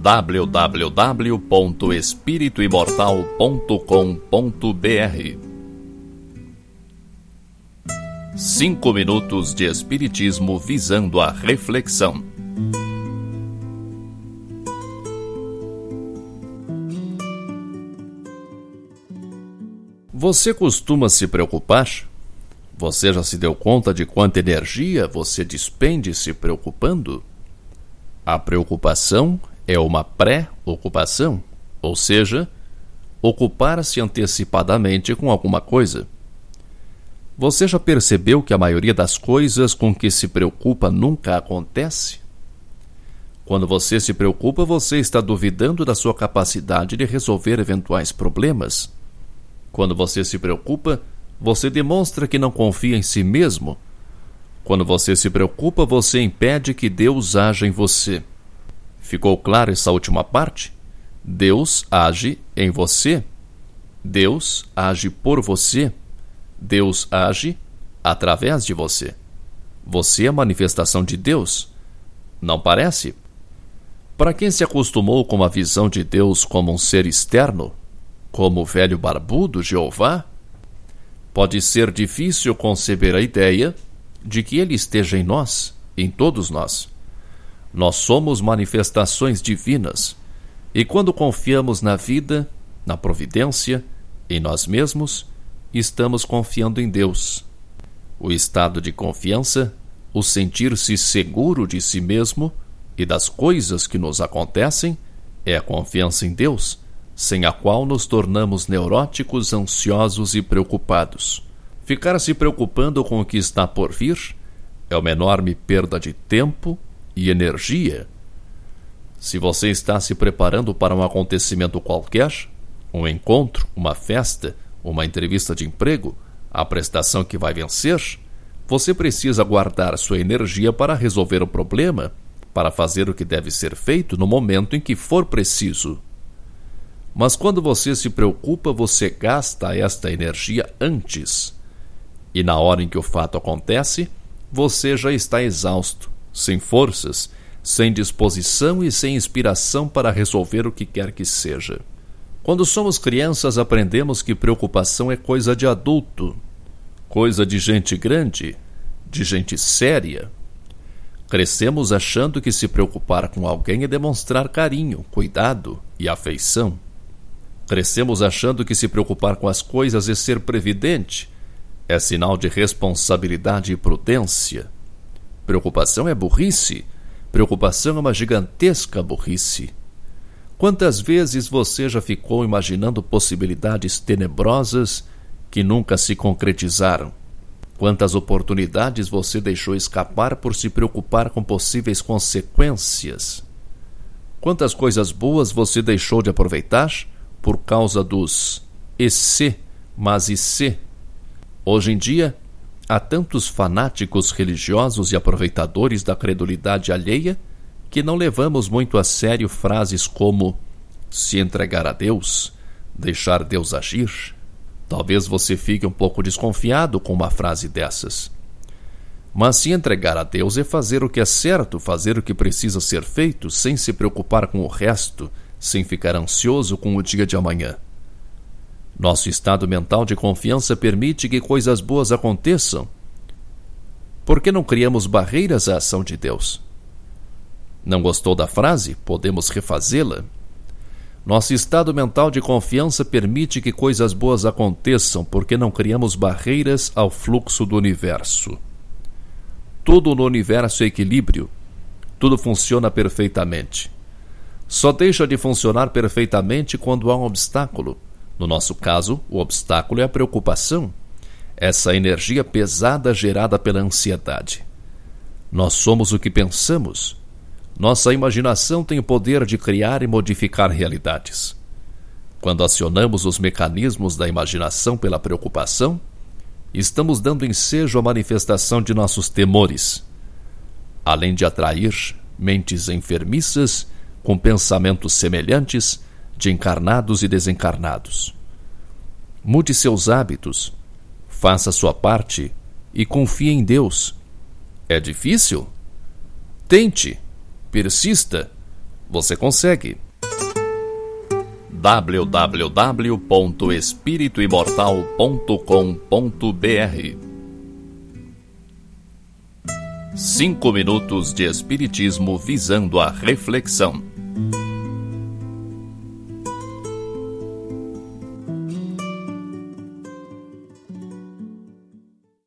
www.espirituimortal.com.br Cinco minutos de Espiritismo visando a reflexão. Você costuma se preocupar? Você já se deu conta de quanta energia você despende se preocupando? A preocupação é uma pré-ocupação, ou seja, ocupar-se antecipadamente com alguma coisa. Você já percebeu que a maioria das coisas com que se preocupa nunca acontece? Quando você se preocupa, você está duvidando da sua capacidade de resolver eventuais problemas. Quando você se preocupa, você demonstra que não confia em si mesmo. Quando você se preocupa, você impede que Deus haja em você. Ficou claro essa última parte? Deus age em você. Deus age por você. Deus age através de você. Você é manifestação de Deus. Não parece? Para quem se acostumou com a visão de Deus como um ser externo, como o velho barbudo Jeová, pode ser difícil conceber a ideia de que ele esteja em nós, em todos nós. Nós somos manifestações divinas, e quando confiamos na vida, na providência, em nós mesmos, estamos confiando em Deus. O estado de confiança, o sentir-se seguro de si mesmo e das coisas que nos acontecem, é a confiança em Deus, sem a qual nos tornamos neuróticos, ansiosos e preocupados. Ficar se preocupando com o que está por vir é uma enorme perda de tempo e energia. Se você está se preparando para um acontecimento qualquer, um encontro, uma festa, uma entrevista de emprego, a prestação que vai vencer, você precisa guardar sua energia para resolver o problema, para fazer o que deve ser feito no momento em que for preciso. Mas quando você se preocupa, você gasta esta energia antes. E na hora em que o fato acontece, você já está exausto, sem forças, sem disposição e sem inspiração para resolver o que quer que seja. Quando somos crianças, aprendemos que preocupação é coisa de adulto, coisa de gente grande, de gente séria. Crescemos achando que se preocupar com alguém é demonstrar carinho, cuidado e afeição. Crescemos achando que se preocupar com as coisas é ser previdente, é sinal de responsabilidade e prudência. Preocupação é burrice. Preocupação é uma gigantesca burrice. Quantas vezes você já ficou imaginando possibilidades tenebrosas que nunca se concretizaram? Quantas oportunidades você deixou escapar por se preocupar com possíveis consequências? Quantas coisas boas você deixou de aproveitar por causa dos e se, mas e se? Hoje em dia, há tantos fanáticos religiosos e aproveitadores da credulidade alheia que não levamos muito a sério frases como se entregar a Deus, deixar Deus agir. Talvez você fique um pouco desconfiado com uma frase dessas. Mas se entregar a Deus é fazer o que é certo, fazer o que precisa ser feito, sem se preocupar com o resto, sem ficar ansioso com o dia de amanhã. Nosso estado mental de confiança permite que coisas boas aconteçam. Por que não criamos barreiras à ação de Deus? Não gostou da frase? Podemos refazê-la. Nosso estado mental de confiança permite que coisas boas aconteçam porque não criamos barreiras ao fluxo do universo. Tudo no universo é equilíbrio. Tudo funciona perfeitamente. Só deixa de funcionar perfeitamente quando há um obstáculo no nosso caso, o obstáculo é a preocupação, essa energia pesada gerada pela ansiedade. Nós somos o que pensamos. Nossa imaginação tem o poder de criar e modificar realidades. Quando acionamos os mecanismos da imaginação pela preocupação, estamos dando ensejo à manifestação de nossos temores, além de atrair mentes enfermiças com pensamentos semelhantes de encarnados e desencarnados. Mude seus hábitos, faça sua parte e confie em Deus. É difícil? Tente, persista, você consegue. www.espirituimortal.com.br Cinco minutos de Espiritismo visando a reflexão.